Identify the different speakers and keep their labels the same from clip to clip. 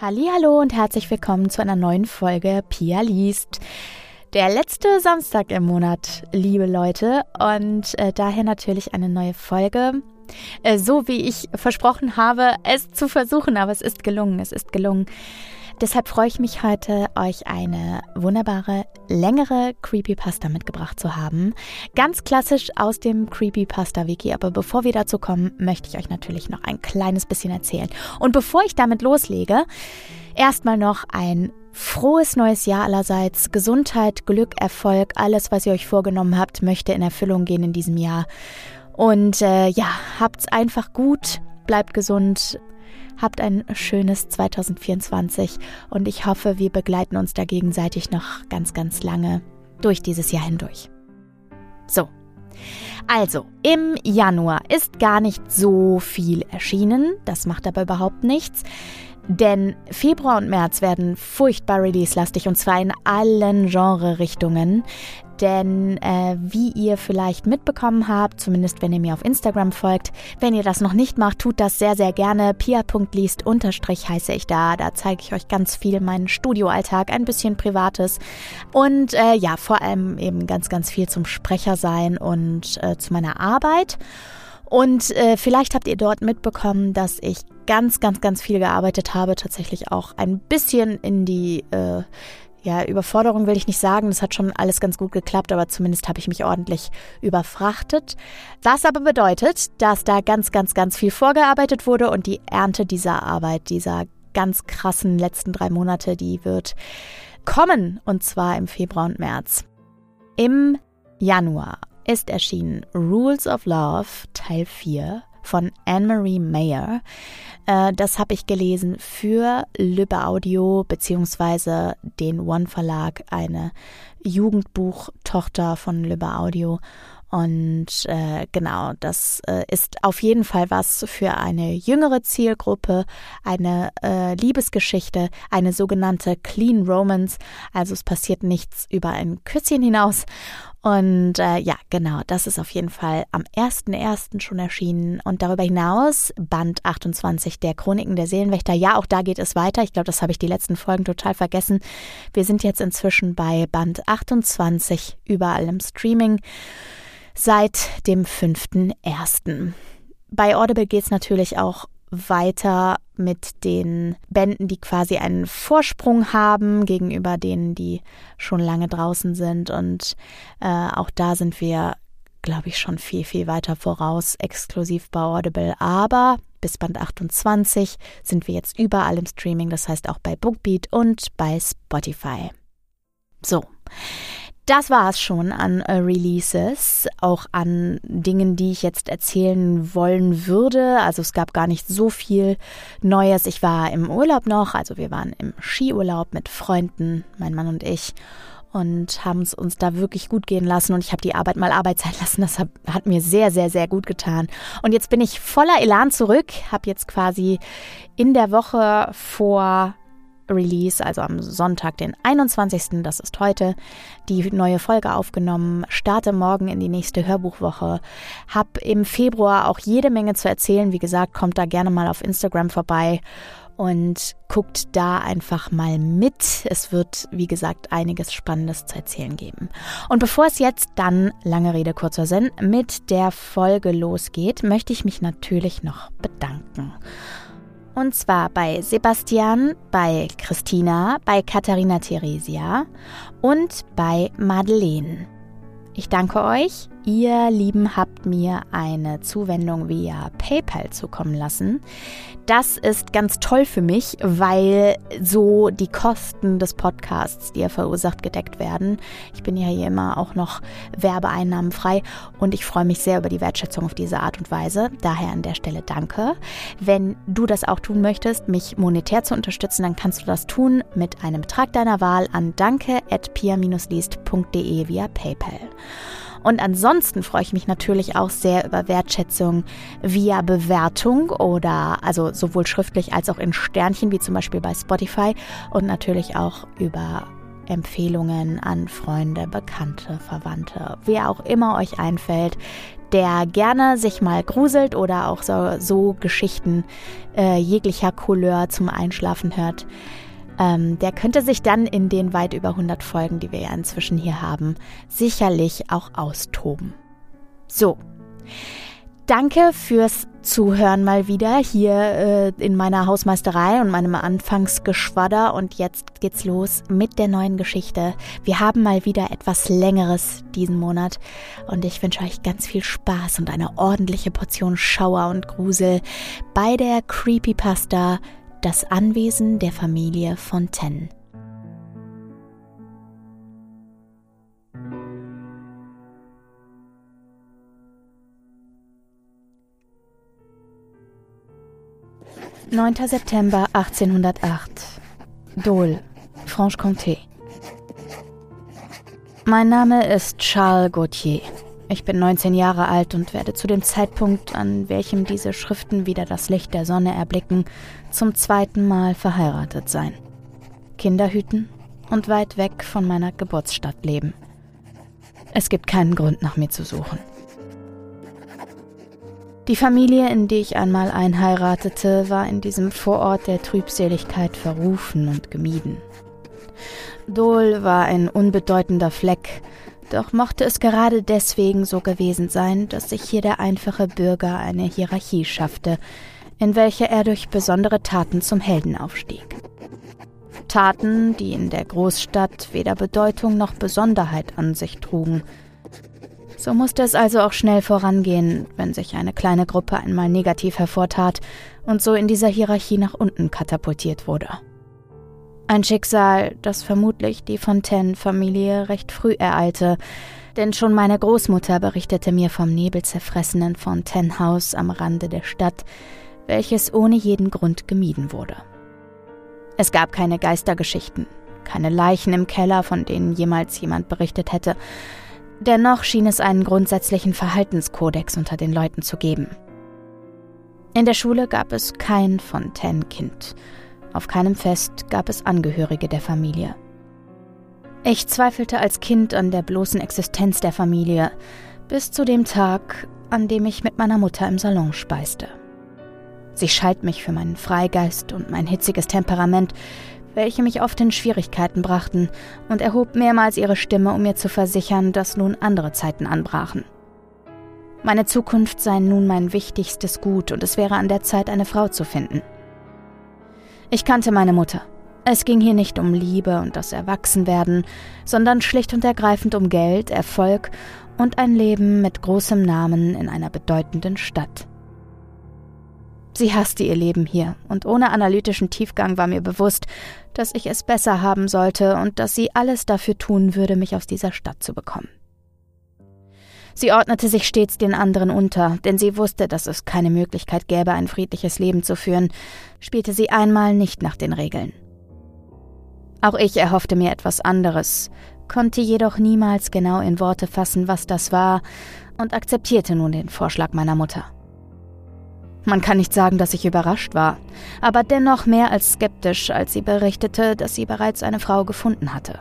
Speaker 1: Hallo und herzlich willkommen zu einer neuen Folge Pia liest. Der letzte Samstag im Monat, liebe Leute, und äh, daher natürlich eine neue Folge. Äh, so wie ich versprochen habe, es zu versuchen, aber es ist gelungen, es ist gelungen. Deshalb freue ich mich heute, euch eine wunderbare, längere Creepypasta mitgebracht zu haben. Ganz klassisch aus dem Creepypasta-Wiki. Aber bevor wir dazu kommen, möchte ich euch natürlich noch ein kleines bisschen erzählen. Und bevor ich damit loslege, erstmal noch ein frohes neues Jahr allerseits. Gesundheit, Glück, Erfolg, alles, was ihr euch vorgenommen habt, möchte in Erfüllung gehen in diesem Jahr. Und äh, ja, habt's einfach gut, bleibt gesund, Habt ein schönes 2024 und ich hoffe, wir begleiten uns da gegenseitig noch ganz, ganz lange durch dieses Jahr hindurch. So. Also, im Januar ist gar nicht so viel erschienen, das macht aber überhaupt nichts. Denn Februar und März werden furchtbar release-lastig und zwar in allen Genre-Richtungen. Denn äh, wie ihr vielleicht mitbekommen habt, zumindest wenn ihr mir auf Instagram folgt, wenn ihr das noch nicht macht, tut das sehr, sehr gerne. Pia.liest unterstrich heiße ich da. Da zeige ich euch ganz viel meinen Studioalltag, ein bisschen Privates und äh, ja, vor allem eben ganz, ganz viel zum Sprecher sein und äh, zu meiner Arbeit. Und äh, vielleicht habt ihr dort mitbekommen, dass ich ganz, ganz, ganz viel gearbeitet habe, tatsächlich auch ein bisschen in die äh, ja, Überforderung will ich nicht sagen, das hat schon alles ganz gut geklappt, aber zumindest habe ich mich ordentlich überfrachtet. Was aber bedeutet, dass da ganz, ganz, ganz viel vorgearbeitet wurde und die Ernte dieser Arbeit, dieser ganz krassen letzten drei Monate, die wird kommen und zwar im Februar und März. Im Januar ist erschienen Rules of Love Teil 4 von Anne-Marie Mayer. Äh, das habe ich gelesen für Lübbe Audio beziehungsweise den One Verlag, eine Jugendbuchtochter von Lübbe Audio. Und äh, genau, das äh, ist auf jeden Fall was für eine jüngere Zielgruppe, eine äh, Liebesgeschichte, eine sogenannte Clean Romance. Also es passiert nichts über ein Küsschen hinaus. Und äh, ja, genau, das ist auf jeden Fall am 1.1. schon erschienen. Und darüber hinaus Band 28 der Chroniken der Seelenwächter. Ja, auch da geht es weiter. Ich glaube, das habe ich die letzten Folgen total vergessen. Wir sind jetzt inzwischen bei Band 28 überall im Streaming seit dem 5.1. Bei Audible geht es natürlich auch weiter mit den Bänden, die quasi einen Vorsprung haben gegenüber denen, die schon lange draußen sind. Und äh, auch da sind wir, glaube ich, schon viel, viel weiter voraus, exklusiv bei Audible. Aber bis Band 28 sind wir jetzt überall im Streaming, das heißt auch bei Bookbeat und bei Spotify. So. Das war es schon an äh, Releases, auch an Dingen, die ich jetzt erzählen wollen würde. Also es gab gar nicht so viel Neues. Ich war im Urlaub noch, also wir waren im Skiurlaub mit Freunden, mein Mann und ich und haben es uns da wirklich gut gehen lassen und ich habe die Arbeit mal Arbeit sein lassen. Das hat, hat, mir sehr, sehr, sehr gut getan. Und jetzt bin ich voller Elan zurück, habe jetzt quasi in der Woche vor Release, also am Sonntag, den 21., das ist heute, die neue Folge aufgenommen, starte morgen in die nächste Hörbuchwoche, hab im Februar auch jede Menge zu erzählen. Wie gesagt, kommt da gerne mal auf Instagram vorbei und guckt da einfach mal mit. Es wird, wie gesagt, einiges Spannendes zu erzählen geben. Und bevor es jetzt dann, lange Rede, kurzer Sinn, mit der Folge losgeht, möchte ich mich natürlich noch bedanken. Und zwar bei Sebastian, bei Christina, bei Katharina Theresia und bei Madeleine. Ich danke euch. Ihr Lieben habt mir eine Zuwendung via PayPal zukommen lassen. Das ist ganz toll für mich, weil so die Kosten des Podcasts, die er verursacht, gedeckt werden. Ich bin ja hier immer auch noch werbeeinnahmenfrei und ich freue mich sehr über die Wertschätzung auf diese Art und Weise. Daher an der Stelle danke. Wenn du das auch tun möchtest, mich monetär zu unterstützen, dann kannst du das tun mit einem Betrag deiner Wahl an danke.pia-liest.de via PayPal. Und ansonsten freue ich mich natürlich auch sehr über Wertschätzung via Bewertung oder also sowohl schriftlich als auch in Sternchen, wie zum Beispiel bei Spotify und natürlich auch über Empfehlungen an Freunde, Bekannte, Verwandte, wer auch immer euch einfällt, der gerne sich mal gruselt oder auch so, so Geschichten äh, jeglicher Couleur zum Einschlafen hört. Ähm, der könnte sich dann in den weit über 100 Folgen, die wir ja inzwischen hier haben, sicherlich auch austoben. So. Danke fürs Zuhören mal wieder hier äh, in meiner Hausmeisterei und meinem Anfangsgeschwadder. Und jetzt geht's los mit der neuen Geschichte. Wir haben mal wieder etwas Längeres diesen Monat. Und ich wünsche euch ganz viel Spaß und eine ordentliche Portion Schauer und Grusel bei der Creepypasta Das Anwesen der Familie Fontaine. 9. September 1808. Dole, Franche-Comté. Mein Name ist Charles Gauthier. Ich bin 19 Jahre alt und werde zu dem Zeitpunkt, an welchem diese Schriften wieder das Licht der Sonne erblicken, zum zweiten Mal verheiratet sein. Kinder hüten und weit weg von meiner Geburtsstadt leben. Es gibt keinen Grund, nach mir zu suchen. Die Familie, in die ich einmal einheiratete, war in diesem Vorort der Trübseligkeit verrufen und gemieden. Dole war ein unbedeutender Fleck, doch mochte es gerade deswegen so gewesen sein, dass sich hier der einfache Bürger eine Hierarchie schaffte, in welcher er durch besondere Taten zum Helden aufstieg. Taten, die in der Großstadt weder Bedeutung noch Besonderheit an sich trugen, so musste es also auch schnell vorangehen, wenn sich eine kleine Gruppe einmal negativ hervortat und so in dieser Hierarchie nach unten katapultiert wurde. Ein Schicksal, das vermutlich die Fontaine-Familie recht früh ereilte, denn schon meine Großmutter berichtete mir vom nebelzerfressenen Fontaine-Haus am Rande der Stadt, welches ohne jeden Grund gemieden wurde. Es gab keine Geistergeschichten, keine Leichen im Keller, von denen jemals jemand berichtet hätte, Dennoch schien es einen grundsätzlichen Verhaltenskodex unter den Leuten zu geben. In der Schule gab es kein Fontaine-Kind. Auf keinem Fest gab es Angehörige der Familie. Ich zweifelte als Kind an der bloßen Existenz der Familie, bis zu dem Tag, an dem ich mit meiner Mutter im Salon speiste. Sie schalt mich für meinen Freigeist und mein hitziges Temperament, welche mich oft in Schwierigkeiten brachten, und erhob mehrmals ihre Stimme, um mir zu versichern, dass nun andere Zeiten anbrachen. Meine Zukunft sei nun mein wichtigstes Gut und es wäre an der Zeit, eine Frau zu finden. Ich kannte meine Mutter. Es ging hier nicht um Liebe und das Erwachsenwerden, sondern schlicht und ergreifend um Geld, Erfolg und ein Leben mit großem Namen in einer bedeutenden Stadt. Sie hasste ihr Leben hier, und ohne analytischen Tiefgang war mir bewusst, dass ich es besser haben sollte und dass sie alles dafür tun würde, mich aus dieser Stadt zu bekommen. Sie ordnete sich stets den anderen unter, denn sie wusste, dass es keine Möglichkeit gäbe, ein friedliches Leben zu führen, spielte sie einmal nicht nach den Regeln. Auch ich erhoffte mir etwas anderes, konnte jedoch niemals genau in Worte fassen, was das war, und akzeptierte nun den Vorschlag meiner Mutter. Man kann nicht sagen, dass ich überrascht war, aber dennoch mehr als skeptisch, als sie berichtete, dass sie bereits eine Frau gefunden hatte.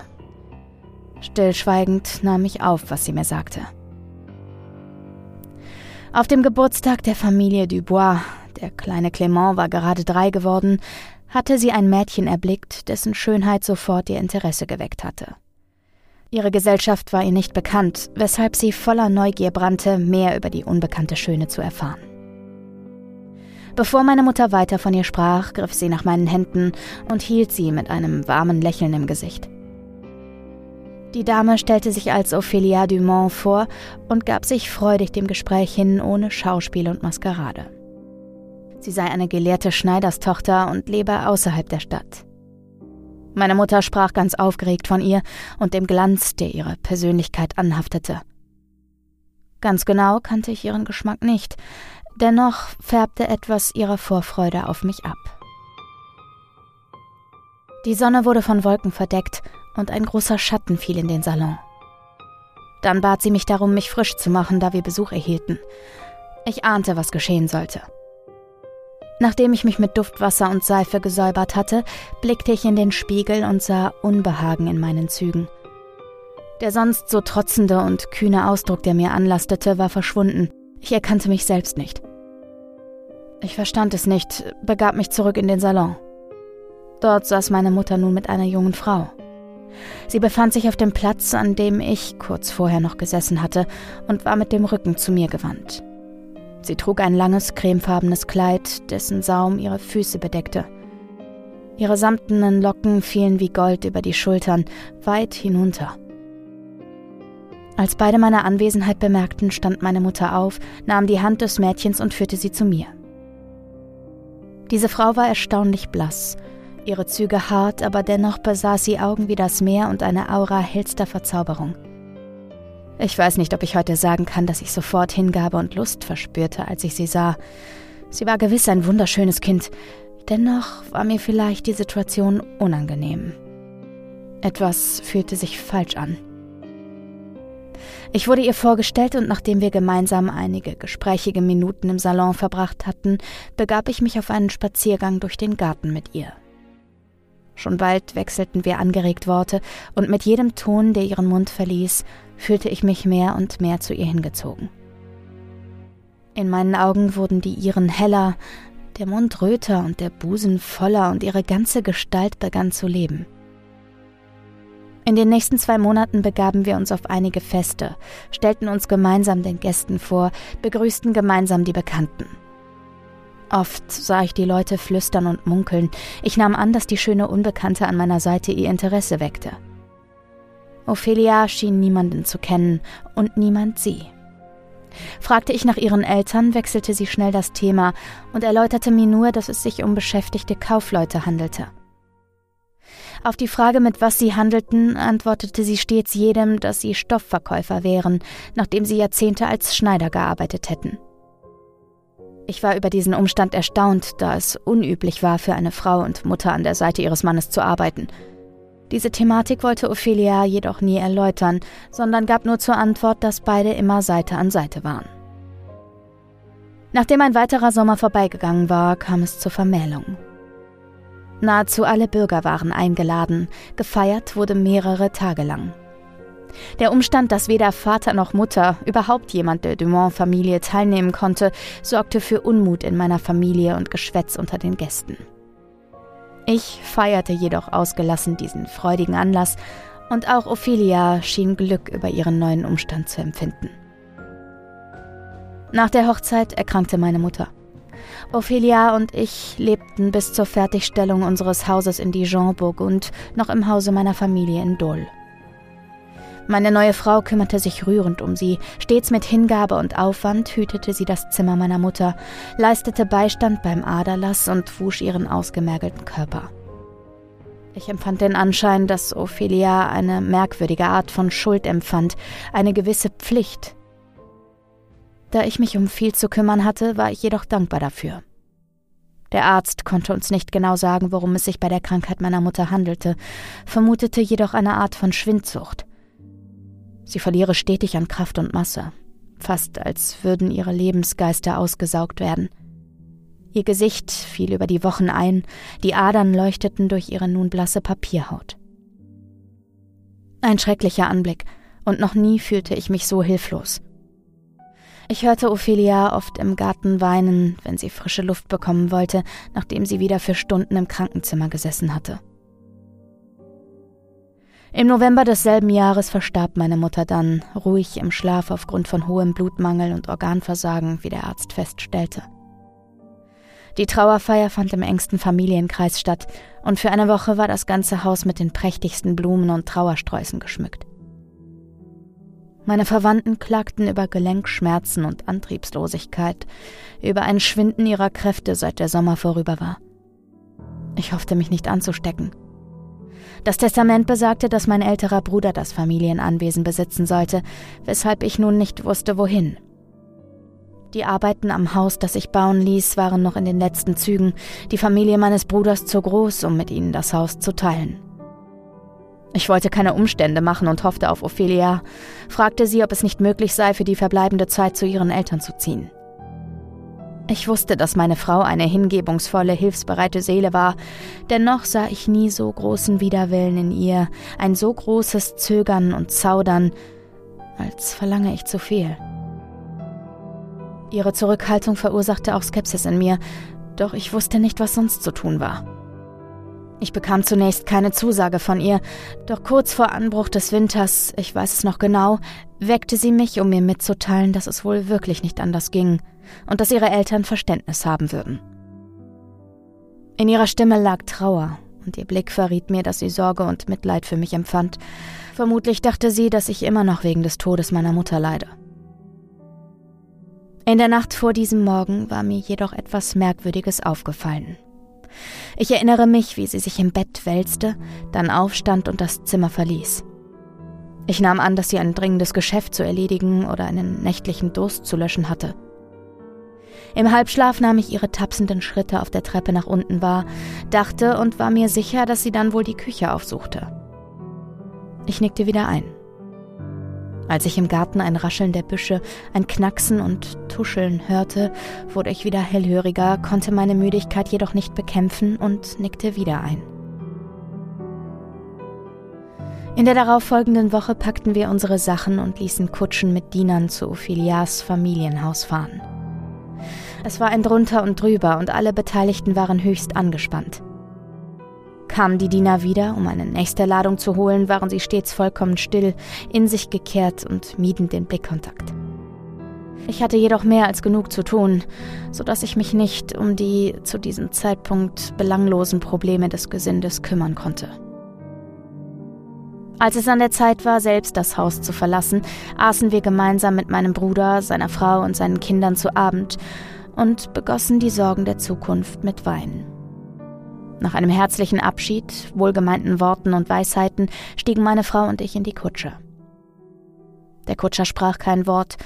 Speaker 1: Stillschweigend nahm ich auf, was sie mir sagte. Auf dem Geburtstag der Familie Dubois, der kleine Clement war gerade drei geworden, hatte sie ein Mädchen erblickt, dessen Schönheit sofort ihr Interesse geweckt hatte. Ihre Gesellschaft war ihr nicht bekannt, weshalb sie voller Neugier brannte, mehr über die unbekannte Schöne zu erfahren. Bevor meine Mutter weiter von ihr sprach, griff sie nach meinen Händen und hielt sie mit einem warmen Lächeln im Gesicht. Die Dame stellte sich als Ophelia Dumont vor und gab sich freudig dem Gespräch hin, ohne Schauspiel und Maskerade. Sie sei eine gelehrte Schneiderstochter und lebe außerhalb der Stadt. Meine Mutter sprach ganz aufgeregt von ihr und dem Glanz, der ihre Persönlichkeit anhaftete. Ganz genau kannte ich ihren Geschmack nicht, Dennoch färbte etwas ihrer Vorfreude auf mich ab. Die Sonne wurde von Wolken verdeckt und ein großer Schatten fiel in den Salon. Dann bat sie mich darum, mich frisch zu machen, da wir Besuch erhielten. Ich ahnte, was geschehen sollte. Nachdem ich mich mit Duftwasser und Seife gesäubert hatte, blickte ich in den Spiegel und sah Unbehagen in meinen Zügen. Der sonst so trotzende und kühne Ausdruck, der mir anlastete, war verschwunden. Ich erkannte mich selbst nicht. Ich verstand es nicht, begab mich zurück in den Salon. Dort saß meine Mutter nun mit einer jungen Frau. Sie befand sich auf dem Platz, an dem ich kurz vorher noch gesessen hatte, und war mit dem Rücken zu mir gewandt. Sie trug ein langes cremefarbenes Kleid, dessen Saum ihre Füße bedeckte. Ihre samtenen Locken fielen wie Gold über die Schultern, weit hinunter. Als beide meine Anwesenheit bemerkten, stand meine Mutter auf, nahm die Hand des Mädchens und führte sie zu mir. Diese Frau war erstaunlich blass, ihre Züge hart, aber dennoch besaß sie Augen wie das Meer und eine Aura hellster Verzauberung. Ich weiß nicht, ob ich heute sagen kann, dass ich sofort Hingabe und Lust verspürte, als ich sie sah. Sie war gewiss ein wunderschönes Kind, dennoch war mir vielleicht die Situation unangenehm. Etwas fühlte sich falsch an. Ich wurde ihr vorgestellt und nachdem wir gemeinsam einige gesprächige Minuten im Salon verbracht hatten, begab ich mich auf einen Spaziergang durch den Garten mit ihr. Schon bald wechselten wir angeregt Worte, und mit jedem Ton, der ihren Mund verließ, fühlte ich mich mehr und mehr zu ihr hingezogen. In meinen Augen wurden die ihren heller, der Mund röter und der Busen voller und ihre ganze Gestalt begann zu leben. In den nächsten zwei Monaten begaben wir uns auf einige Feste, stellten uns gemeinsam den Gästen vor, begrüßten gemeinsam die Bekannten. Oft sah ich die Leute flüstern und munkeln. Ich nahm an, dass die schöne Unbekannte an meiner Seite ihr Interesse weckte. Ophelia schien niemanden zu kennen und niemand sie. Fragte ich nach ihren Eltern, wechselte sie schnell das Thema und erläuterte mir nur, dass es sich um beschäftigte Kaufleute handelte. Auf die Frage, mit was sie handelten, antwortete sie stets jedem, dass sie Stoffverkäufer wären, nachdem sie Jahrzehnte als Schneider gearbeitet hätten. Ich war über diesen Umstand erstaunt, da es unüblich war, für eine Frau und Mutter an der Seite ihres Mannes zu arbeiten. Diese Thematik wollte Ophelia jedoch nie erläutern, sondern gab nur zur Antwort, dass beide immer Seite an Seite waren. Nachdem ein weiterer Sommer vorbeigegangen war, kam es zur Vermählung. Nahezu alle Bürger waren eingeladen, gefeiert wurde mehrere Tage lang. Der Umstand, dass weder Vater noch Mutter, überhaupt jemand der Dumont-Familie teilnehmen konnte, sorgte für Unmut in meiner Familie und Geschwätz unter den Gästen. Ich feierte jedoch ausgelassen diesen freudigen Anlass, und auch Ophelia schien Glück über ihren neuen Umstand zu empfinden. Nach der Hochzeit erkrankte meine Mutter. Ophelia und ich lebten bis zur Fertigstellung unseres Hauses in Dijon, Burgund, noch im Hause meiner Familie in Dole. Meine neue Frau kümmerte sich rührend um sie. Stets mit Hingabe und Aufwand hütete sie das Zimmer meiner Mutter, leistete Beistand beim Aderlass und wusch ihren ausgemergelten Körper. Ich empfand den Anschein, dass Ophelia eine merkwürdige Art von Schuld empfand, eine gewisse Pflicht. Da ich mich um viel zu kümmern hatte, war ich jedoch dankbar dafür. Der Arzt konnte uns nicht genau sagen, worum es sich bei der Krankheit meiner Mutter handelte, vermutete jedoch eine Art von Schwindsucht. Sie verliere stetig an Kraft und Masse, fast als würden ihre Lebensgeister ausgesaugt werden. Ihr Gesicht fiel über die Wochen ein, die Adern leuchteten durch ihre nun blasse Papierhaut. Ein schrecklicher Anblick, und noch nie fühlte ich mich so hilflos. Ich hörte Ophelia oft im Garten weinen, wenn sie frische Luft bekommen wollte, nachdem sie wieder für Stunden im Krankenzimmer gesessen hatte. Im November desselben Jahres verstarb meine Mutter dann, ruhig im Schlaf aufgrund von hohem Blutmangel und Organversagen, wie der Arzt feststellte. Die Trauerfeier fand im engsten Familienkreis statt, und für eine Woche war das ganze Haus mit den prächtigsten Blumen und Trauersträußen geschmückt. Meine Verwandten klagten über Gelenkschmerzen und Antriebslosigkeit, über ein Schwinden ihrer Kräfte, seit der Sommer vorüber war. Ich hoffte mich nicht anzustecken. Das Testament besagte, dass mein älterer Bruder das Familienanwesen besitzen sollte, weshalb ich nun nicht wusste, wohin. Die Arbeiten am Haus, das ich bauen ließ, waren noch in den letzten Zügen, die Familie meines Bruders zu groß, um mit ihnen das Haus zu teilen. Ich wollte keine Umstände machen und hoffte auf Ophelia, fragte sie, ob es nicht möglich sei, für die verbleibende Zeit zu ihren Eltern zu ziehen. Ich wusste, dass meine Frau eine hingebungsvolle, hilfsbereite Seele war, dennoch sah ich nie so großen Widerwillen in ihr, ein so großes Zögern und Zaudern, als verlange ich zu viel. Ihre Zurückhaltung verursachte auch Skepsis in mir, doch ich wusste nicht, was sonst zu tun war. Ich bekam zunächst keine Zusage von ihr, doch kurz vor Anbruch des Winters, ich weiß es noch genau, weckte sie mich, um mir mitzuteilen, dass es wohl wirklich nicht anders ging und dass ihre Eltern Verständnis haben würden. In ihrer Stimme lag Trauer, und ihr Blick verriet mir, dass sie Sorge und Mitleid für mich empfand. Vermutlich dachte sie, dass ich immer noch wegen des Todes meiner Mutter leide. In der Nacht vor diesem Morgen war mir jedoch etwas Merkwürdiges aufgefallen. Ich erinnere mich, wie sie sich im Bett wälzte, dann aufstand und das Zimmer verließ. Ich nahm an, dass sie ein dringendes Geschäft zu erledigen oder einen nächtlichen Durst zu löschen hatte. Im Halbschlaf nahm ich ihre tapsenden Schritte auf der Treppe nach unten wahr, dachte und war mir sicher, dass sie dann wohl die Küche aufsuchte. Ich nickte wieder ein. Als ich im Garten ein Rascheln der Büsche, ein Knacksen und Tuscheln hörte, wurde ich wieder hellhöriger, konnte meine Müdigkeit jedoch nicht bekämpfen und nickte wieder ein. In der darauffolgenden Woche packten wir unsere Sachen und ließen Kutschen mit Dienern zu Ophilias Familienhaus fahren. Es war ein Drunter und Drüber und alle Beteiligten waren höchst angespannt. Kamen die Diener wieder, um eine nächste Ladung zu holen, waren sie stets vollkommen still, in sich gekehrt und mieden den Blickkontakt. Ich hatte jedoch mehr als genug zu tun, so dass ich mich nicht um die zu diesem Zeitpunkt belanglosen Probleme des Gesindes kümmern konnte. Als es an der Zeit war, selbst das Haus zu verlassen, aßen wir gemeinsam mit meinem Bruder, seiner Frau und seinen Kindern zu Abend und begossen die Sorgen der Zukunft mit Wein. Nach einem herzlichen Abschied, wohlgemeinten Worten und Weisheiten stiegen meine Frau und ich in die Kutsche. Der Kutscher sprach kein Wort,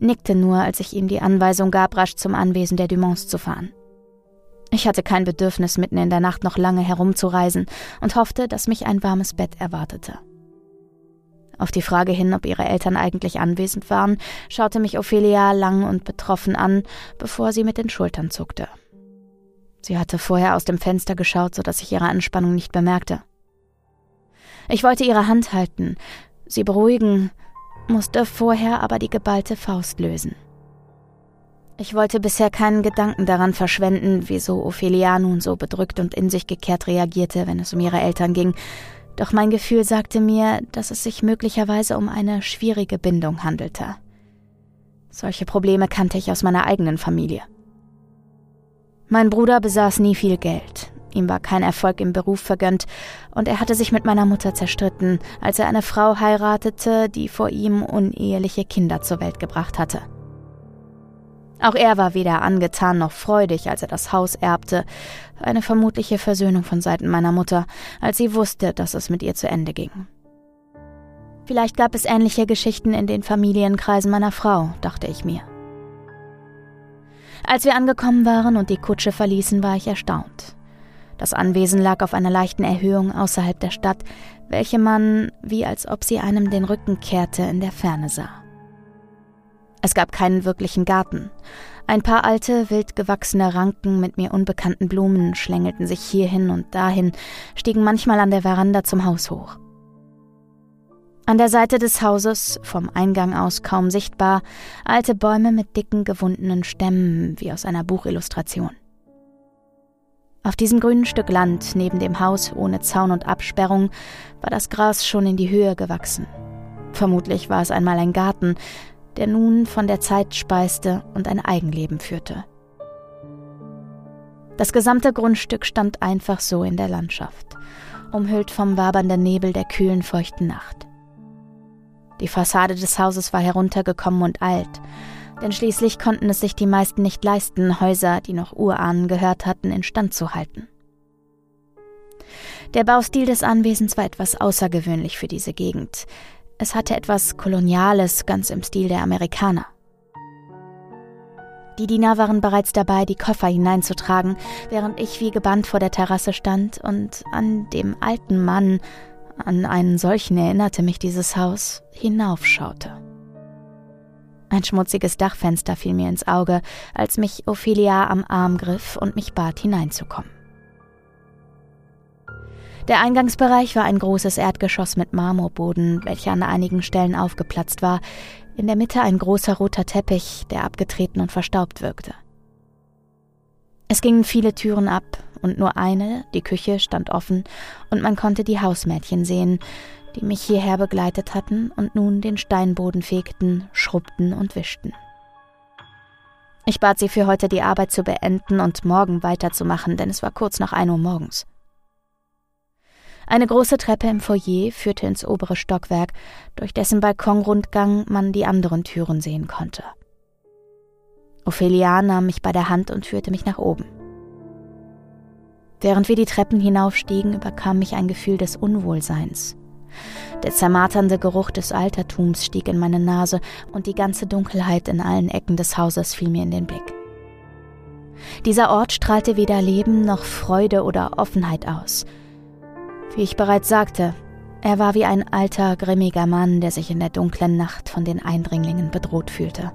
Speaker 1: nickte nur, als ich ihm die Anweisung gab, rasch zum Anwesen der Dumonts zu fahren. Ich hatte kein Bedürfnis, mitten in der Nacht noch lange herumzureisen und hoffte, dass mich ein warmes Bett erwartete. Auf die Frage hin, ob ihre Eltern eigentlich anwesend waren, schaute mich Ophelia lang und betroffen an, bevor sie mit den Schultern zuckte. Sie hatte vorher aus dem Fenster geschaut, sodass ich ihre Anspannung nicht bemerkte. Ich wollte ihre Hand halten, sie beruhigen, musste vorher aber die geballte Faust lösen. Ich wollte bisher keinen Gedanken daran verschwenden, wieso Ophelia nun so bedrückt und in sich gekehrt reagierte, wenn es um ihre Eltern ging, doch mein Gefühl sagte mir, dass es sich möglicherweise um eine schwierige Bindung handelte. Solche Probleme kannte ich aus meiner eigenen Familie. Mein Bruder besaß nie viel Geld. Ihm war kein Erfolg im Beruf vergönnt und er hatte sich mit meiner Mutter zerstritten, als er eine Frau heiratete, die vor ihm uneheliche Kinder zur Welt gebracht hatte. Auch er war weder angetan noch freudig, als er das Haus erbte, eine vermutliche Versöhnung von Seiten meiner Mutter, als sie wusste, dass es mit ihr zu Ende ging. Vielleicht gab es ähnliche Geschichten in den Familienkreisen meiner Frau, dachte ich mir. Als wir angekommen waren und die Kutsche verließen, war ich erstaunt. Das Anwesen lag auf einer leichten Erhöhung außerhalb der Stadt, welche man, wie als ob sie einem den Rücken kehrte, in der Ferne sah. Es gab keinen wirklichen Garten. Ein paar alte, wild gewachsene Ranken mit mir unbekannten Blumen schlängelten sich hierhin und dahin, stiegen manchmal an der Veranda zum Haus hoch. An der Seite des Hauses, vom Eingang aus kaum sichtbar, alte Bäume mit dicken, gewundenen Stämmen, wie aus einer Buchillustration. Auf diesem grünen Stück Land neben dem Haus ohne Zaun und Absperrung war das Gras schon in die Höhe gewachsen. Vermutlich war es einmal ein Garten, der nun von der Zeit speiste und ein Eigenleben führte. Das gesamte Grundstück stand einfach so in der Landschaft, umhüllt vom wabernden Nebel der kühlen, feuchten Nacht. Die Fassade des Hauses war heruntergekommen und alt, denn schließlich konnten es sich die meisten nicht leisten, Häuser, die noch Urahnen gehört hatten, instand zu halten. Der Baustil des Anwesens war etwas außergewöhnlich für diese Gegend. Es hatte etwas Koloniales, ganz im Stil der Amerikaner. Die Diener waren bereits dabei, die Koffer hineinzutragen, während ich wie gebannt vor der Terrasse stand und an dem alten Mann, an einen solchen erinnerte mich dieses Haus, hinaufschaute. Ein schmutziges Dachfenster fiel mir ins Auge, als mich Ophelia am Arm griff und mich bat, hineinzukommen. Der Eingangsbereich war ein großes Erdgeschoss mit Marmorboden, welcher an einigen Stellen aufgeplatzt war, in der Mitte ein großer roter Teppich, der abgetreten und verstaubt wirkte. Es gingen viele Türen ab, und nur eine, die Küche, stand offen, und man konnte die Hausmädchen sehen, die mich hierher begleitet hatten und nun den Steinboden fegten, schrubbten und wischten. Ich bat sie für heute die Arbeit zu beenden und morgen weiterzumachen, denn es war kurz nach ein Uhr morgens. Eine große Treppe im Foyer führte ins obere Stockwerk, durch dessen Balkonrundgang man die anderen Türen sehen konnte. Ophelia nahm mich bei der Hand und führte mich nach oben. Während wir die Treppen hinaufstiegen, überkam mich ein Gefühl des Unwohlseins. Der zermarternde Geruch des Altertums stieg in meine Nase und die ganze Dunkelheit in allen Ecken des Hauses fiel mir in den Blick. Dieser Ort strahlte weder Leben noch Freude oder Offenheit aus. Wie ich bereits sagte, er war wie ein alter, grimmiger Mann, der sich in der dunklen Nacht von den Eindringlingen bedroht fühlte.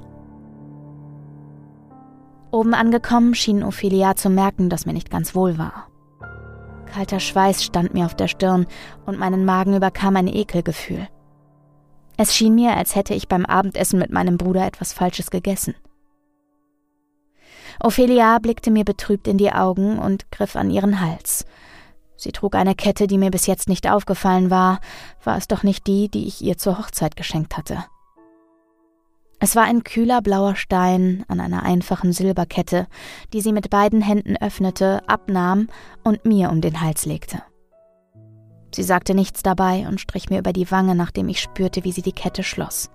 Speaker 1: Oben angekommen schien Ophelia zu merken, dass mir nicht ganz wohl war. Kalter Schweiß stand mir auf der Stirn und meinen Magen überkam ein Ekelgefühl. Es schien mir, als hätte ich beim Abendessen mit meinem Bruder etwas Falsches gegessen. Ophelia blickte mir betrübt in die Augen und griff an ihren Hals. Sie trug eine Kette, die mir bis jetzt nicht aufgefallen war, war es doch nicht die, die ich ihr zur Hochzeit geschenkt hatte. Es war ein kühler blauer Stein an einer einfachen Silberkette, die sie mit beiden Händen öffnete, abnahm und mir um den Hals legte. Sie sagte nichts dabei und strich mir über die Wange, nachdem ich spürte, wie sie die Kette schloss.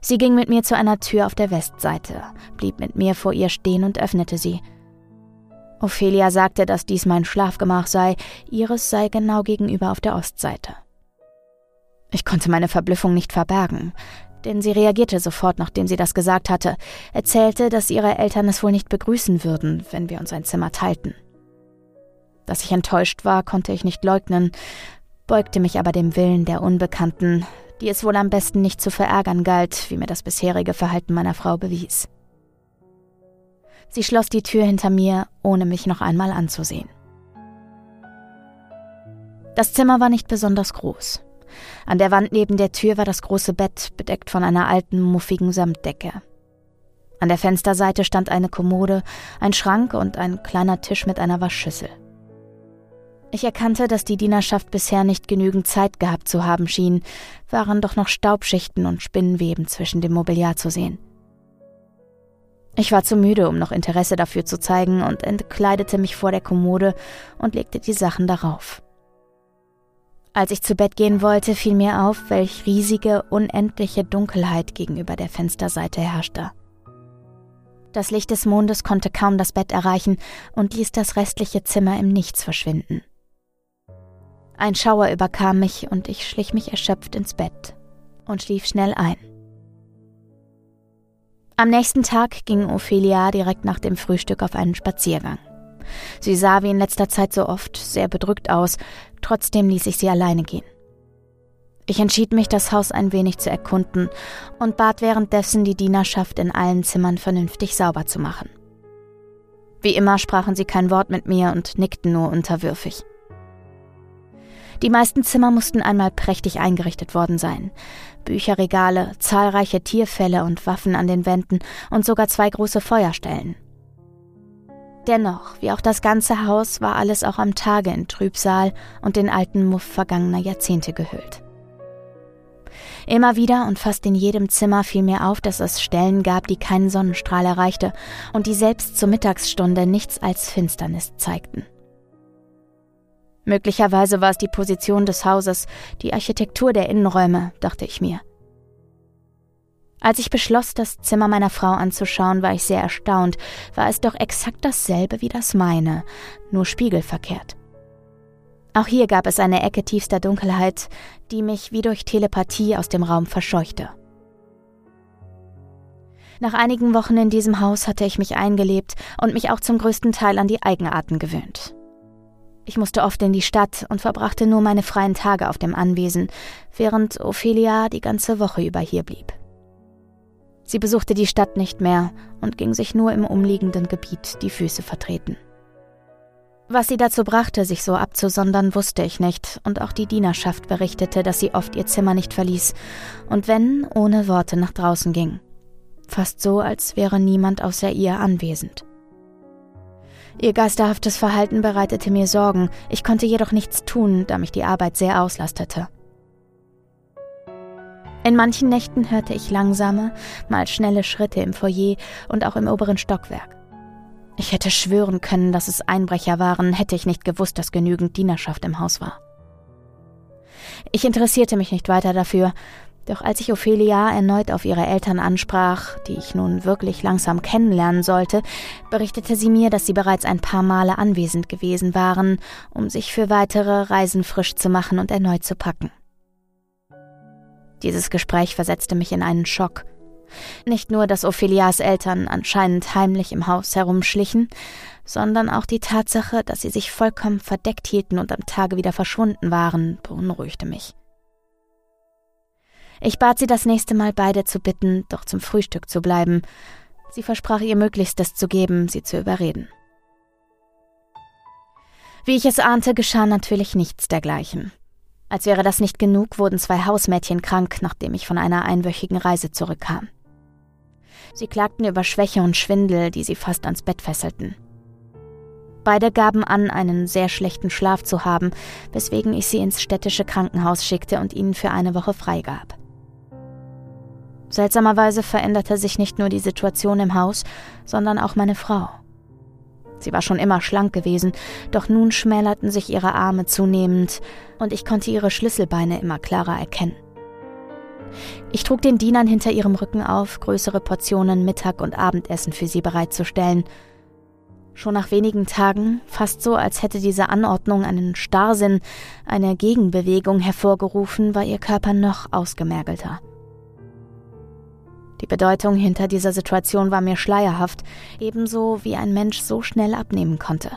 Speaker 1: Sie ging mit mir zu einer Tür auf der Westseite, blieb mit mir vor ihr stehen und öffnete sie. Ophelia sagte, dass dies mein Schlafgemach sei, ihres sei genau gegenüber auf der Ostseite. Ich konnte meine Verblüffung nicht verbergen denn sie reagierte sofort, nachdem sie das gesagt hatte, erzählte, dass ihre Eltern es wohl nicht begrüßen würden, wenn wir uns ein Zimmer teilten. Dass ich enttäuscht war, konnte ich nicht leugnen, beugte mich aber dem Willen der Unbekannten, die es wohl am besten nicht zu verärgern galt, wie mir das bisherige Verhalten meiner Frau bewies. Sie schloss die Tür hinter mir, ohne mich noch einmal anzusehen. Das Zimmer war nicht besonders groß. An der Wand neben der Tür war das große Bett, bedeckt von einer alten, muffigen Samtdecke. An der Fensterseite stand eine Kommode, ein Schrank und ein kleiner Tisch mit einer Waschschüssel. Ich erkannte, dass die Dienerschaft bisher nicht genügend Zeit gehabt zu haben schien, waren doch noch Staubschichten und Spinnenweben zwischen dem Mobiliar zu sehen. Ich war zu müde, um noch Interesse dafür zu zeigen, und entkleidete mich vor der Kommode und legte die Sachen darauf. Als ich zu Bett gehen wollte, fiel mir auf, welch riesige, unendliche Dunkelheit gegenüber der Fensterseite herrschte. Das Licht des Mondes konnte kaum das Bett erreichen und ließ das restliche Zimmer im Nichts verschwinden. Ein Schauer überkam mich und ich schlich mich erschöpft ins Bett und schlief schnell ein. Am nächsten Tag ging Ophelia direkt nach dem Frühstück auf einen Spaziergang. Sie sah wie in letzter Zeit so oft sehr bedrückt aus, trotzdem ließ ich sie alleine gehen. Ich entschied mich, das Haus ein wenig zu erkunden und bat währenddessen die Dienerschaft in allen Zimmern vernünftig sauber zu machen. Wie immer sprachen sie kein Wort mit mir und nickten nur unterwürfig. Die meisten Zimmer mussten einmal prächtig eingerichtet worden sein. Bücherregale, zahlreiche Tierfälle und Waffen an den Wänden und sogar zwei große Feuerstellen. Dennoch, wie auch das ganze Haus, war alles auch am Tage in Trübsal und den alten Muff vergangener Jahrzehnte gehüllt. Immer wieder und fast in jedem Zimmer fiel mir auf, dass es Stellen gab, die keinen Sonnenstrahl erreichte und die selbst zur Mittagsstunde nichts als Finsternis zeigten. Möglicherweise war es die Position des Hauses, die Architektur der Innenräume, dachte ich mir. Als ich beschloss, das Zimmer meiner Frau anzuschauen, war ich sehr erstaunt, war es doch exakt dasselbe wie das meine, nur spiegelverkehrt. Auch hier gab es eine Ecke tiefster Dunkelheit, die mich wie durch Telepathie aus dem Raum verscheuchte. Nach einigen Wochen in diesem Haus hatte ich mich eingelebt und mich auch zum größten Teil an die Eigenarten gewöhnt. Ich musste oft in die Stadt und verbrachte nur meine freien Tage auf dem Anwesen, während Ophelia die ganze Woche über hier blieb. Sie besuchte die Stadt nicht mehr und ging sich nur im umliegenden Gebiet die Füße vertreten. Was sie dazu brachte, sich so abzusondern, wusste ich nicht, und auch die Dienerschaft berichtete, dass sie oft ihr Zimmer nicht verließ und wenn, ohne Worte nach draußen ging. Fast so, als wäre niemand außer ihr anwesend. Ihr geisterhaftes Verhalten bereitete mir Sorgen, ich konnte jedoch nichts tun, da mich die Arbeit sehr auslastete. In manchen Nächten hörte ich langsame, mal schnelle Schritte im Foyer und auch im oberen Stockwerk. Ich hätte schwören können, dass es Einbrecher waren, hätte ich nicht gewusst, dass genügend Dienerschaft im Haus war. Ich interessierte mich nicht weiter dafür, doch als ich Ophelia erneut auf ihre Eltern ansprach, die ich nun wirklich langsam kennenlernen sollte, berichtete sie mir, dass sie bereits ein paar Male anwesend gewesen waren, um sich für weitere Reisen frisch zu machen und erneut zu packen. Dieses Gespräch versetzte mich in einen Schock. Nicht nur, dass Ophelias Eltern anscheinend heimlich im Haus herumschlichen, sondern auch die Tatsache, dass sie sich vollkommen verdeckt hielten und am Tage wieder verschwunden waren, beunruhigte mich. Ich bat sie das nächste Mal beide zu bitten, doch zum Frühstück zu bleiben. Sie versprach ihr Möglichstes zu geben, sie zu überreden. Wie ich es ahnte, geschah natürlich nichts dergleichen. Als wäre das nicht genug, wurden zwei Hausmädchen krank, nachdem ich von einer einwöchigen Reise zurückkam. Sie klagten über Schwäche und Schwindel, die sie fast ans Bett fesselten. Beide gaben an, einen sehr schlechten Schlaf zu haben, weswegen ich sie ins städtische Krankenhaus schickte und ihnen für eine Woche freigab. Seltsamerweise veränderte sich nicht nur die Situation im Haus, sondern auch meine Frau. Sie war schon immer schlank gewesen, doch nun schmälerten sich ihre Arme zunehmend und ich konnte ihre Schlüsselbeine immer klarer erkennen. Ich trug den Dienern hinter ihrem Rücken auf, größere Portionen Mittag- und Abendessen für sie bereitzustellen. Schon nach wenigen Tagen, fast so, als hätte diese Anordnung einen Starrsinn, eine Gegenbewegung hervorgerufen, war ihr Körper noch ausgemergelter. Die Bedeutung hinter dieser Situation war mir schleierhaft, ebenso wie ein Mensch so schnell abnehmen konnte.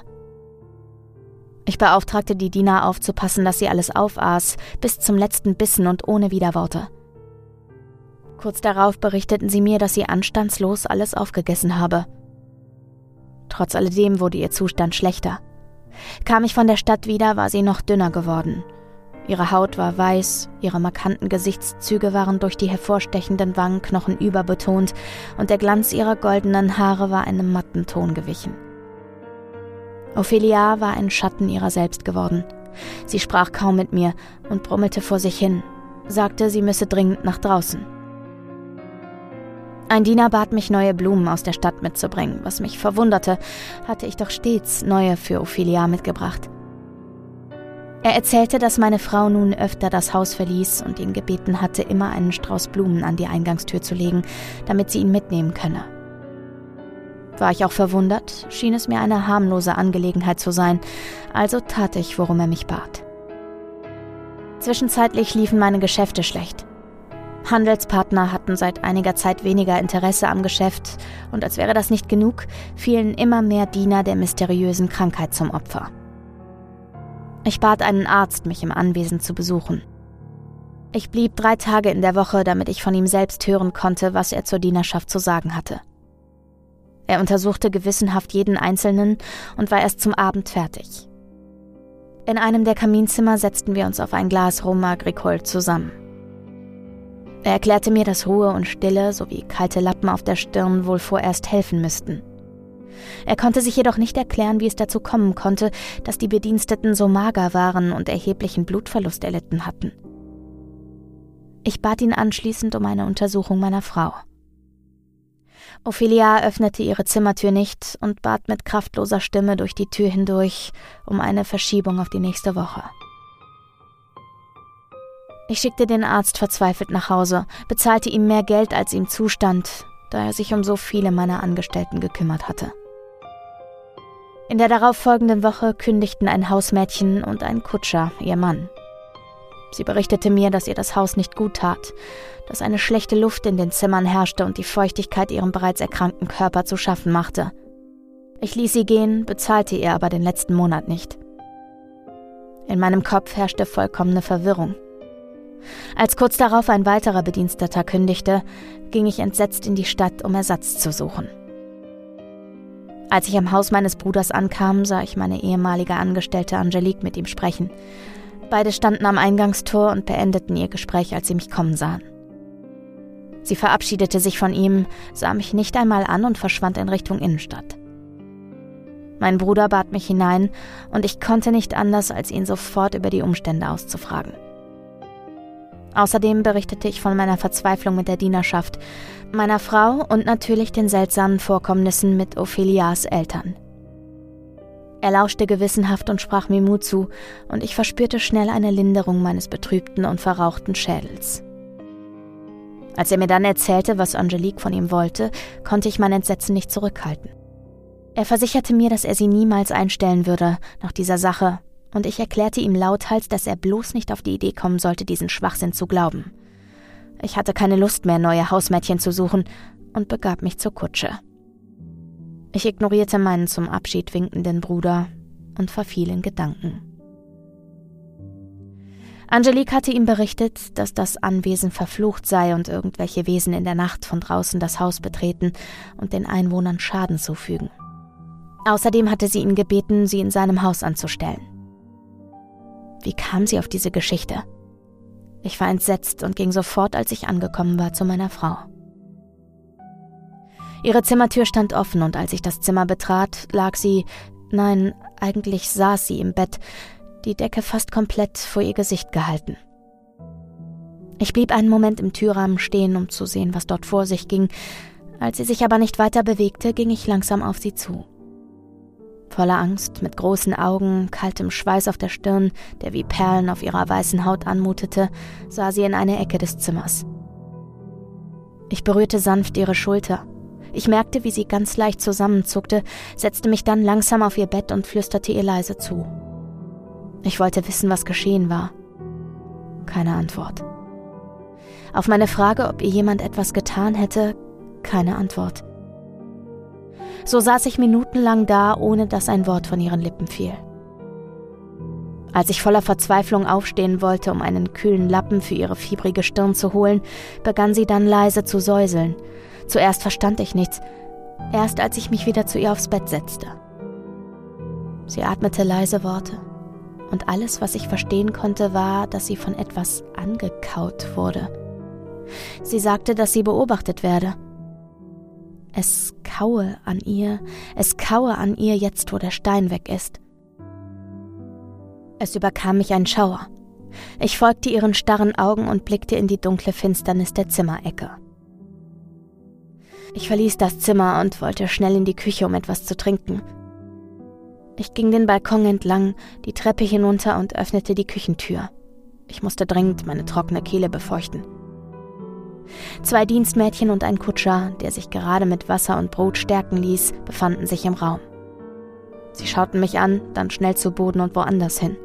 Speaker 1: Ich beauftragte die Diener aufzupassen, dass sie alles aufaß, bis zum letzten Bissen und ohne Widerworte. Kurz darauf berichteten sie mir, dass sie anstandslos alles aufgegessen habe. Trotz alledem wurde ihr Zustand schlechter. Kam ich von der Stadt wieder, war sie noch dünner geworden. Ihre Haut war weiß, ihre markanten Gesichtszüge waren durch die hervorstechenden Wangenknochen überbetont und der Glanz ihrer goldenen Haare war einem matten Ton gewichen. Ophelia war ein Schatten ihrer selbst geworden. Sie sprach kaum mit mir und brummelte vor sich hin, sagte, sie müsse dringend nach draußen. Ein Diener bat mich, neue Blumen aus der Stadt mitzubringen, was mich verwunderte, hatte ich doch stets neue für Ophelia mitgebracht. Er erzählte, dass meine Frau nun öfter das Haus verließ und ihn gebeten hatte, immer einen Strauß Blumen an die Eingangstür zu legen, damit sie ihn mitnehmen könne. War ich auch verwundert, schien es mir eine harmlose Angelegenheit zu sein, also tat ich, worum er mich bat. Zwischenzeitlich liefen meine Geschäfte schlecht. Handelspartner hatten seit einiger Zeit weniger Interesse am Geschäft, und als wäre das nicht genug, fielen immer mehr Diener der mysteriösen Krankheit zum Opfer. Ich bat einen Arzt, mich im Anwesen zu besuchen. Ich blieb drei Tage in der Woche, damit ich von ihm selbst hören konnte, was er zur Dienerschaft zu sagen hatte. Er untersuchte gewissenhaft jeden Einzelnen und war erst zum Abend fertig. In einem der Kaminzimmer setzten wir uns auf ein Glas Rum Agricole zusammen. Er erklärte mir, dass Ruhe und Stille sowie kalte Lappen auf der Stirn wohl vorerst helfen müssten. Er konnte sich jedoch nicht erklären, wie es dazu kommen konnte, dass die Bediensteten so mager waren und erheblichen Blutverlust erlitten hatten. Ich bat ihn anschließend um eine Untersuchung meiner Frau. Ophelia öffnete ihre Zimmertür nicht und bat mit kraftloser Stimme durch die Tür hindurch um eine Verschiebung auf die nächste Woche. Ich schickte den Arzt verzweifelt nach Hause, bezahlte ihm mehr Geld, als ihm zustand, da er sich um so viele meiner Angestellten gekümmert hatte. In der darauffolgenden Woche kündigten ein Hausmädchen und ein Kutscher ihr Mann. Sie berichtete mir, dass ihr das Haus nicht gut tat, dass eine schlechte Luft in den Zimmern herrschte und die Feuchtigkeit ihrem bereits erkrankten Körper zu schaffen machte. Ich ließ sie gehen, bezahlte ihr aber den letzten Monat nicht. In meinem Kopf herrschte vollkommene Verwirrung. Als kurz darauf ein weiterer Bediensteter kündigte, ging ich entsetzt in die Stadt, um Ersatz zu suchen. Als ich am Haus meines Bruders ankam, sah ich meine ehemalige Angestellte Angelique mit ihm sprechen. Beide standen am Eingangstor und beendeten ihr Gespräch, als sie mich kommen sahen. Sie verabschiedete sich von ihm, sah mich nicht einmal an und verschwand in Richtung Innenstadt. Mein Bruder bat mich hinein, und ich konnte nicht anders, als ihn sofort über die Umstände auszufragen. Außerdem berichtete ich von meiner Verzweiflung mit der Dienerschaft, meiner Frau und natürlich den seltsamen Vorkommnissen mit Ophelias Eltern. Er lauschte gewissenhaft und sprach mir Mut zu, und ich verspürte schnell eine Linderung meines betrübten und verrauchten Schädels. Als er mir dann erzählte, was Angelique von ihm wollte, konnte ich mein Entsetzen nicht zurückhalten. Er versicherte mir, dass er sie niemals einstellen würde nach dieser Sache und ich erklärte ihm lauthals, dass er bloß nicht auf die Idee kommen sollte, diesen Schwachsinn zu glauben. Ich hatte keine Lust mehr, neue Hausmädchen zu suchen und begab mich zur Kutsche. Ich ignorierte meinen zum Abschied winkenden Bruder und verfiel in Gedanken. Angelique hatte ihm berichtet, dass das Anwesen verflucht sei und irgendwelche Wesen in der Nacht von draußen das Haus betreten und den Einwohnern Schaden zufügen. Außerdem hatte sie ihn gebeten, sie in seinem Haus anzustellen. Wie kam sie auf diese Geschichte? Ich war entsetzt und ging sofort, als ich angekommen war, zu meiner Frau. Ihre Zimmertür stand offen und als ich das Zimmer betrat, lag sie, nein, eigentlich saß sie im Bett, die Decke fast komplett vor ihr Gesicht gehalten. Ich blieb einen Moment im Türrahmen stehen, um zu sehen, was dort vor sich ging. Als sie sich aber nicht weiter bewegte, ging ich langsam auf sie zu. Voller Angst, mit großen Augen, kaltem Schweiß auf der Stirn, der wie Perlen auf ihrer weißen Haut anmutete, sah sie in eine Ecke des Zimmers. Ich berührte sanft ihre Schulter. Ich merkte, wie sie ganz leicht zusammenzuckte, setzte mich dann langsam auf ihr Bett und flüsterte ihr leise zu. Ich wollte wissen, was geschehen war. Keine Antwort. Auf meine Frage, ob ihr jemand etwas getan hätte, keine Antwort. So saß ich minutenlang da, ohne dass ein Wort von ihren Lippen fiel. Als ich voller Verzweiflung aufstehen wollte, um einen kühlen Lappen für ihre fiebrige Stirn zu holen, begann sie dann leise zu säuseln. Zuerst verstand ich nichts, erst als ich mich wieder zu ihr aufs Bett setzte. Sie atmete leise Worte, und alles, was ich verstehen konnte, war, dass sie von etwas angekaut wurde. Sie sagte, dass sie beobachtet werde. Es kaue an ihr, es kaue an ihr jetzt, wo der Stein weg ist. Es überkam mich ein Schauer. Ich folgte ihren starren Augen und blickte in die dunkle Finsternis der Zimmerecke. Ich verließ das Zimmer und wollte schnell in die Küche, um etwas zu trinken. Ich ging den Balkon entlang, die Treppe hinunter und öffnete die Küchentür. Ich musste dringend meine trockene Kehle befeuchten. Zwei Dienstmädchen und ein Kutscher, der sich gerade mit Wasser und Brot stärken ließ, befanden sich im Raum. Sie schauten mich an, dann schnell zu Boden und woanders hin.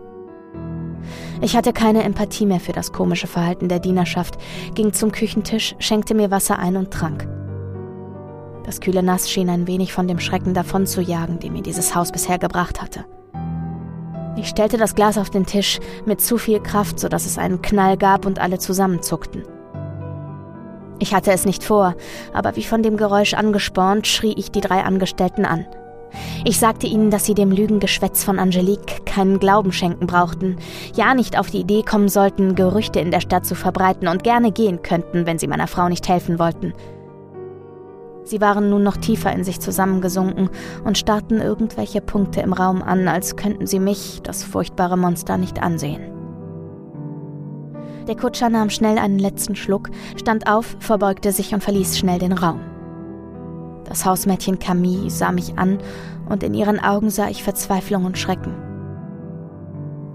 Speaker 1: Ich hatte keine Empathie mehr für das komische Verhalten der Dienerschaft, ging zum Küchentisch, schenkte mir Wasser ein und trank. Das kühle Nass schien ein wenig von dem Schrecken davon zu jagen, den mir dieses Haus bisher gebracht hatte. Ich stellte das Glas auf den Tisch mit zu viel Kraft, sodass es einen Knall gab und alle zusammenzuckten. Ich hatte es nicht vor, aber wie von dem Geräusch angespornt, schrie ich die drei Angestellten an. Ich sagte ihnen, dass sie dem Lügengeschwätz von Angelique keinen Glauben schenken brauchten, ja nicht auf die Idee kommen sollten, Gerüchte in der Stadt zu verbreiten und gerne gehen könnten, wenn sie meiner Frau nicht helfen wollten. Sie waren nun noch tiefer in sich zusammengesunken und starrten irgendwelche Punkte im Raum an, als könnten sie mich, das furchtbare Monster, nicht ansehen. Der Kutscher nahm schnell einen letzten Schluck, stand auf, verbeugte sich und verließ schnell den Raum. Das Hausmädchen Camille sah mich an und in ihren Augen sah ich Verzweiflung und Schrecken.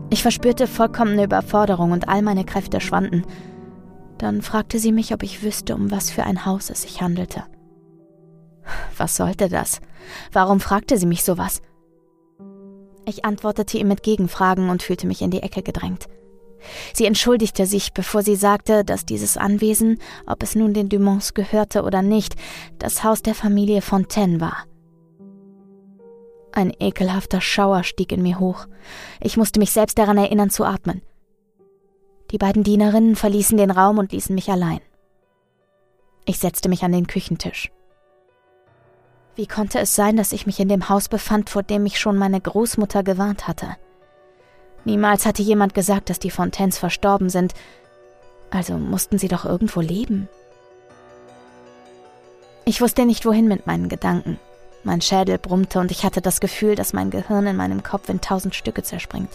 Speaker 1: Ich verspürte vollkommene Überforderung und all meine Kräfte schwanden. Dann fragte sie mich, ob ich wüsste, um was für ein Haus es sich handelte. Was sollte das? Warum fragte sie mich sowas? Ich antwortete ihr mit Gegenfragen und fühlte mich in die Ecke gedrängt. Sie entschuldigte sich, bevor sie sagte, dass dieses Anwesen, ob es nun den Dumonts gehörte oder nicht, das Haus der Familie Fontaine war. Ein ekelhafter Schauer stieg in mir hoch. Ich musste mich selbst daran erinnern zu atmen. Die beiden Dienerinnen verließen den Raum und ließen mich allein. Ich setzte mich an den Küchentisch. Wie konnte es sein, dass ich mich in dem Haus befand, vor dem mich schon meine Großmutter gewarnt hatte? Niemals hatte jemand gesagt, dass die Fontaines verstorben sind, also mussten sie doch irgendwo leben. Ich wusste nicht, wohin mit meinen Gedanken. Mein Schädel brummte und ich hatte das Gefühl, dass mein Gehirn in meinem Kopf in tausend Stücke zerspringt.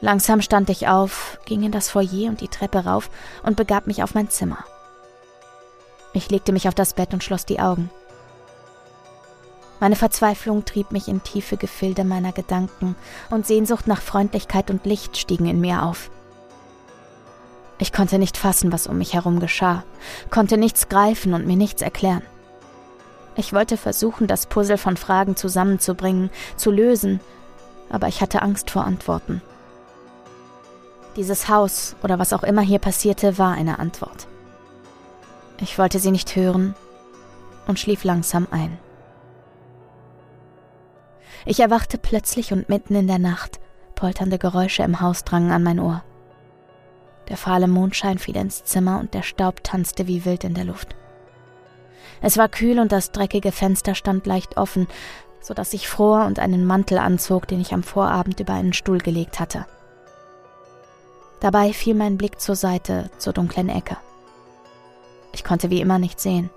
Speaker 1: Langsam stand ich auf, ging in das Foyer und die Treppe rauf und begab mich auf mein Zimmer. Ich legte mich auf das Bett und schloss die Augen. Meine Verzweiflung trieb mich in tiefe Gefilde meiner Gedanken, und Sehnsucht nach Freundlichkeit und Licht stiegen in mir auf. Ich konnte nicht fassen, was um mich herum geschah, konnte nichts greifen und mir nichts erklären. Ich wollte versuchen, das Puzzle von Fragen zusammenzubringen, zu lösen, aber ich hatte Angst vor Antworten. Dieses Haus oder was auch immer hier passierte, war eine Antwort. Ich wollte sie nicht hören und schlief langsam ein. Ich erwachte plötzlich und mitten in der Nacht. Polternde Geräusche im Haus drangen an mein Ohr. Der fahle Mondschein fiel ins Zimmer und der Staub tanzte wie wild in der Luft. Es war kühl und das dreckige Fenster stand leicht offen, so dass ich fror und einen Mantel anzog, den ich am Vorabend über einen Stuhl gelegt hatte. Dabei fiel mein Blick zur Seite, zur dunklen Ecke. Ich konnte wie immer nicht sehen.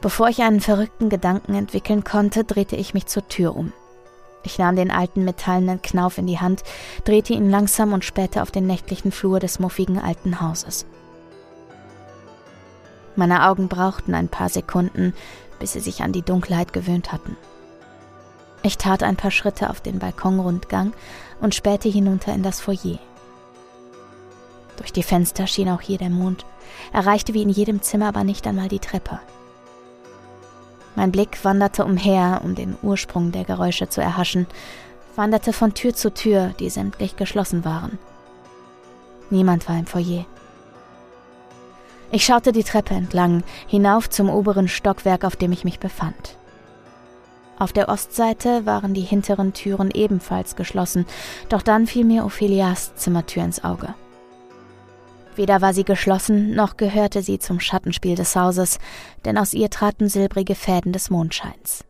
Speaker 1: Bevor ich einen verrückten Gedanken entwickeln konnte, drehte ich mich zur Tür um. Ich nahm den alten metallenen Knauf in die Hand, drehte ihn langsam und spähte auf den nächtlichen Flur des muffigen alten Hauses. Meine Augen brauchten ein paar Sekunden, bis sie sich an die Dunkelheit gewöhnt hatten. Ich tat ein paar Schritte auf den Balkonrundgang und spähte hinunter in das Foyer. Durch die Fenster schien auch hier der Mond, erreichte wie in jedem Zimmer aber nicht einmal die Treppe. Mein Blick wanderte umher, um den Ursprung der Geräusche zu erhaschen, wanderte von Tür zu Tür, die sämtlich geschlossen waren. Niemand war im Foyer. Ich schaute die Treppe entlang, hinauf zum oberen Stockwerk, auf dem ich mich befand. Auf der Ostseite waren die hinteren Türen ebenfalls geschlossen, doch dann fiel mir Ophelias Zimmertür ins Auge. Weder war sie geschlossen, noch gehörte sie zum Schattenspiel des Hauses, denn aus ihr traten silbrige Fäden des Mondscheins.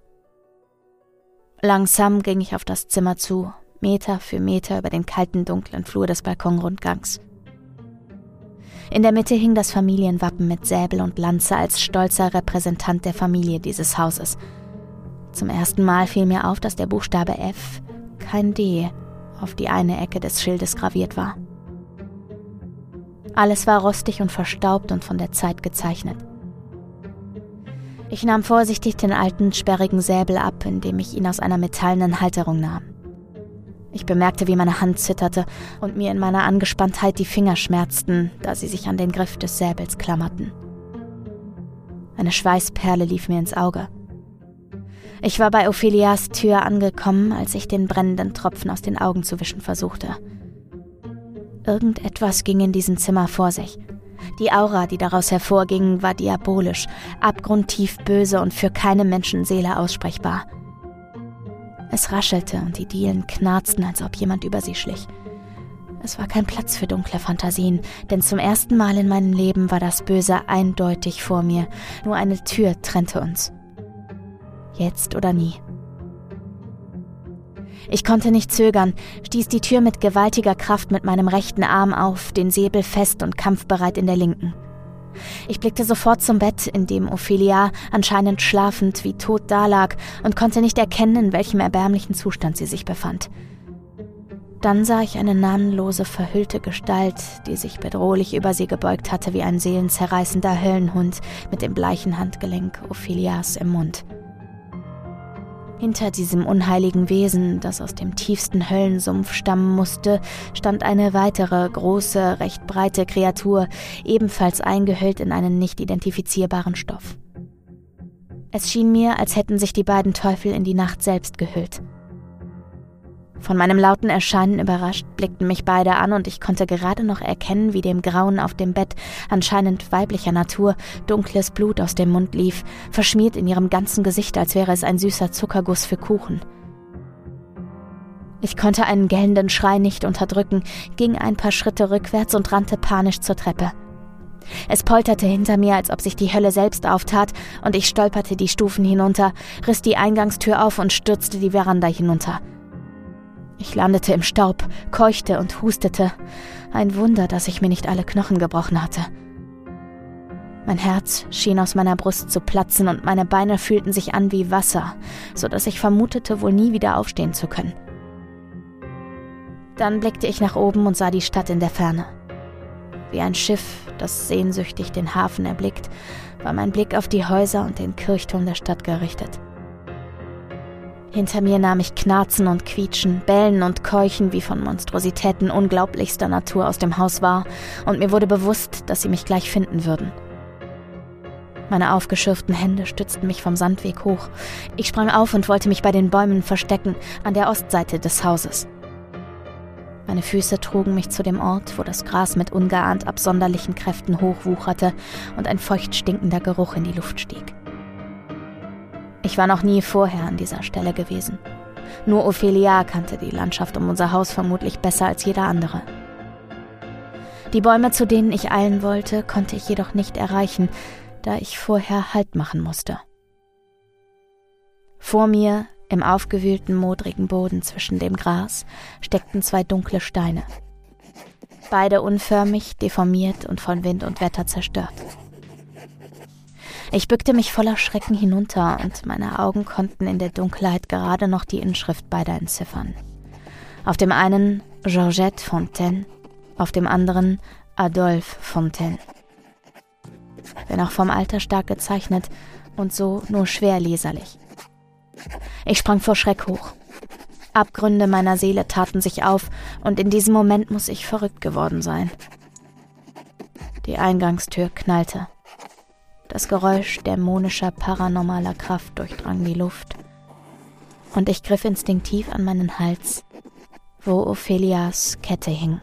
Speaker 1: Langsam ging ich auf das Zimmer zu, Meter für Meter über den kalten, dunklen Flur des Balkonrundgangs. In der Mitte hing das Familienwappen mit Säbel und Lanze als stolzer Repräsentant der Familie dieses Hauses. Zum ersten Mal fiel mir auf, dass der Buchstabe F, kein D, auf die eine Ecke des Schildes graviert war. Alles war rostig und verstaubt und von der Zeit gezeichnet. Ich nahm vorsichtig den alten, sperrigen Säbel ab, indem ich ihn aus einer metallenen Halterung nahm. Ich bemerkte, wie meine Hand zitterte und mir in meiner Angespanntheit die Finger schmerzten, da sie sich an den Griff des Säbels klammerten. Eine Schweißperle lief mir ins Auge. Ich war bei Ophelias Tür angekommen, als ich den brennenden Tropfen aus den Augen zu wischen versuchte. Irgendetwas ging in diesem Zimmer vor sich. Die Aura, die daraus hervorging, war diabolisch, abgrundtief böse und für keine Menschenseele aussprechbar. Es raschelte und die Dielen knarzten, als ob jemand über sie schlich. Es war kein Platz für dunkle Fantasien, denn zum ersten Mal in meinem Leben war das Böse eindeutig vor mir, nur eine Tür trennte uns. Jetzt oder nie. Ich konnte nicht zögern, stieß die Tür mit gewaltiger Kraft mit meinem rechten Arm auf, den Säbel fest und kampfbereit in der linken. Ich blickte sofort zum Bett, in dem Ophelia anscheinend schlafend wie tot dalag und konnte nicht erkennen, in welchem erbärmlichen Zustand sie sich befand. Dann sah ich eine namenlose, verhüllte Gestalt, die sich bedrohlich über sie gebeugt hatte wie ein seelenzerreißender Höllenhund mit dem bleichen Handgelenk Ophelias im Mund. Hinter diesem unheiligen Wesen, das aus dem tiefsten Höllensumpf stammen musste, stand eine weitere, große, recht breite Kreatur, ebenfalls eingehüllt in einen nicht identifizierbaren Stoff. Es schien mir, als hätten sich die beiden Teufel in die Nacht selbst gehüllt. Von meinem lauten Erscheinen überrascht blickten mich beide an und ich konnte gerade noch erkennen, wie dem Grauen auf dem Bett, anscheinend weiblicher Natur, dunkles Blut aus dem Mund lief, verschmiert in ihrem ganzen Gesicht, als wäre es ein süßer Zuckerguss für Kuchen. Ich konnte einen gellenden Schrei nicht unterdrücken, ging ein paar Schritte rückwärts und rannte panisch zur Treppe. Es polterte hinter mir, als ob sich die Hölle selbst auftat, und ich stolperte die Stufen hinunter, riss die Eingangstür auf und stürzte die Veranda hinunter. Ich landete im Staub, keuchte und hustete. Ein Wunder, dass ich mir nicht alle Knochen gebrochen hatte. Mein Herz schien aus meiner Brust zu platzen und meine Beine fühlten sich an wie Wasser, so dass ich vermutete, wohl nie wieder aufstehen zu können. Dann blickte ich nach oben und sah die Stadt in der Ferne. Wie ein Schiff, das sehnsüchtig den Hafen erblickt, war mein Blick auf die Häuser und den Kirchturm der Stadt gerichtet. Hinter mir nahm ich Knarzen und Quietschen, Bellen und Keuchen wie von Monstrositäten unglaublichster Natur aus dem Haus wahr, und mir wurde bewusst, dass sie mich gleich finden würden. Meine aufgeschürften Hände stützten mich vom Sandweg hoch. Ich sprang auf und wollte mich bei den Bäumen verstecken, an der Ostseite des Hauses. Meine Füße trugen mich zu dem Ort, wo das Gras mit ungeahnt absonderlichen Kräften hochwucherte und ein feucht stinkender Geruch in die Luft stieg. Ich war noch nie vorher an dieser Stelle gewesen. Nur Ophelia kannte die Landschaft um unser Haus vermutlich besser als jeder andere. Die Bäume, zu denen ich eilen wollte, konnte ich jedoch nicht erreichen, da ich vorher Halt machen musste. Vor mir im aufgewühlten, modrigen Boden zwischen dem Gras steckten zwei dunkle Steine. Beide unförmig, deformiert und von Wind und Wetter zerstört. Ich bückte mich voller Schrecken hinunter und meine Augen konnten in der Dunkelheit gerade noch die Inschrift beider entziffern. Auf dem einen Georgette Fontaine, auf dem anderen Adolphe Fontaine. Wenn auch vom Alter stark gezeichnet und so nur schwer leserlich. Ich sprang vor Schreck hoch. Abgründe meiner Seele taten sich auf, und in diesem Moment muss ich verrückt geworden sein. Die Eingangstür knallte. Das Geräusch dämonischer, paranormaler Kraft durchdrang die Luft. Und ich griff instinktiv an meinen Hals, wo Ophelias Kette hing.